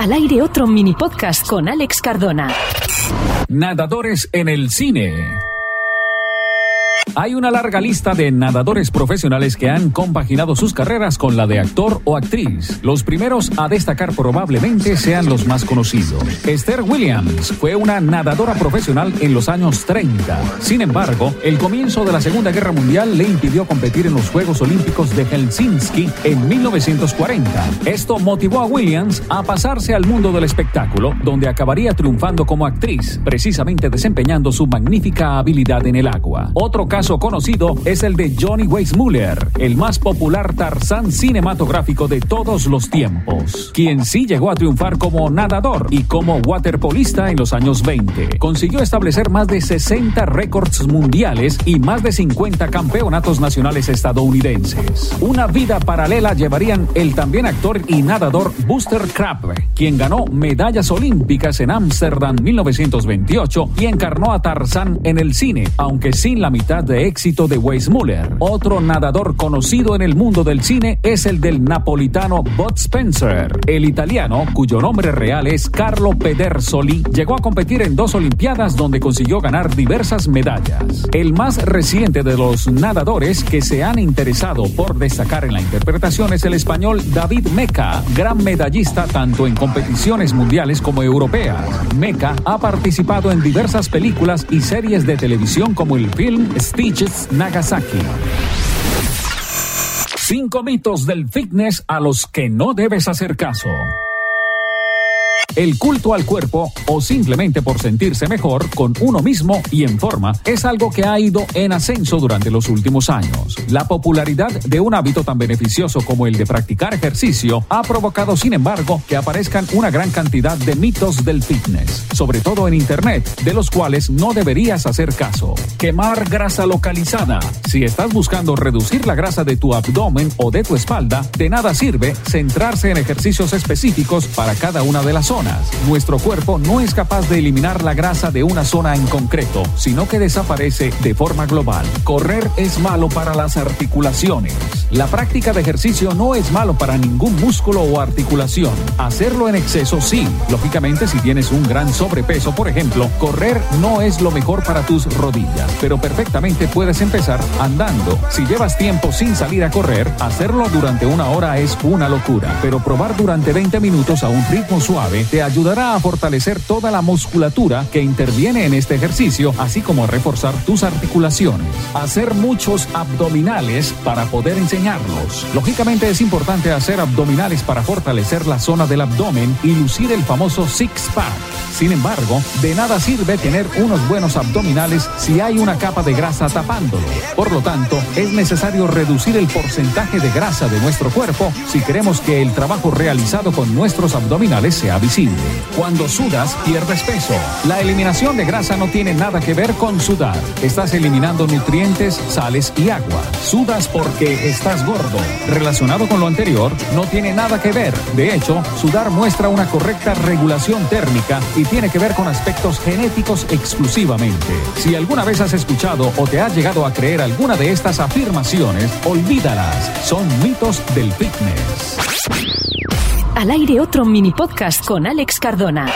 Al aire otro mini podcast con Alex Cardona. Nadadores en el cine. Hay una larga lista de nadadores profesionales que han compaginado sus carreras con la de actor o actriz. Los primeros a destacar probablemente sean los más conocidos. Esther Williams fue una nadadora profesional en los años 30. Sin embargo, el comienzo de la Segunda Guerra Mundial le impidió competir en los Juegos Olímpicos de Helsinki en 1940. Esto motivó a Williams a pasarse al mundo del espectáculo, donde acabaría triunfando como actriz, precisamente desempeñando su magnífica habilidad en el agua. Otro caso conocido es el de Johnny Weissmuller, el más popular Tarzán cinematográfico de todos los tiempos, quien sí llegó a triunfar como nadador y como waterpolista en los años 20. Consiguió establecer más de 60 récords mundiales y más de 50 campeonatos nacionales estadounidenses. Una vida paralela llevarían el también actor y nadador Buster Crabbe, quien ganó medallas olímpicas en Ámsterdam 1928 y encarnó a Tarzán en el cine, aunque sin la mitad de éxito de Weissmuller. Otro nadador conocido en el mundo del cine es el del napolitano Bud Spencer. El italiano, cuyo nombre real es Carlo Pedersoli, llegó a competir en dos Olimpiadas donde consiguió ganar diversas medallas. El más reciente de los nadadores que se han interesado por destacar en la interpretación es el español David Meca, gran medallista tanto en competiciones mundiales como europeas. Meca ha participado en diversas películas y series de televisión como el film Beaches, Nagasaki. Cinco mitos del fitness a los que no debes hacer caso. El culto al cuerpo o simplemente por sentirse mejor con uno mismo y en forma es algo que ha ido en ascenso durante los últimos años. La popularidad de un hábito tan beneficioso como el de practicar ejercicio ha provocado, sin embargo, que aparezcan una gran cantidad de mitos del fitness, sobre todo en Internet, de los cuales no deberías hacer caso. Quemar grasa localizada. Si estás buscando reducir la grasa de tu abdomen o de tu espalda, de nada sirve centrarse en ejercicios específicos para cada una de las zonas nuestro cuerpo no es capaz de eliminar la grasa de una zona en concreto, sino que desaparece de forma global. Correr es malo para las articulaciones. La práctica de ejercicio no es malo para ningún músculo o articulación. Hacerlo en exceso sí. Lógicamente, si tienes un gran sobrepeso, por ejemplo, correr no es lo mejor para tus rodillas, pero perfectamente puedes empezar andando. Si llevas tiempo sin salir a correr, hacerlo durante una hora es una locura, pero probar durante 20 minutos a un ritmo suave te ayudará a fortalecer toda la musculatura que interviene en este ejercicio, así como reforzar tus articulaciones. Hacer muchos abdominales para poder enseñarlos. Lógicamente es importante hacer abdominales para fortalecer la zona del abdomen y lucir el famoso six-pack. Sin embargo, de nada sirve tener unos buenos abdominales si hay una capa de grasa tapándolo. Por lo tanto, es necesario reducir el porcentaje de grasa de nuestro cuerpo si queremos que el trabajo realizado con nuestros abdominales sea visible. Cuando sudas, pierdes peso. La eliminación de grasa no tiene nada que ver con sudar. Estás eliminando nutrientes, sales y agua. Sudas porque estás gordo. Relacionado con lo anterior, no tiene nada que ver. De hecho, sudar muestra una correcta regulación térmica tiene que ver con aspectos genéticos exclusivamente. Si alguna vez has escuchado o te has llegado a creer alguna de estas afirmaciones, olvídalas. Son mitos del fitness. Al aire otro mini podcast con Alex Cardona.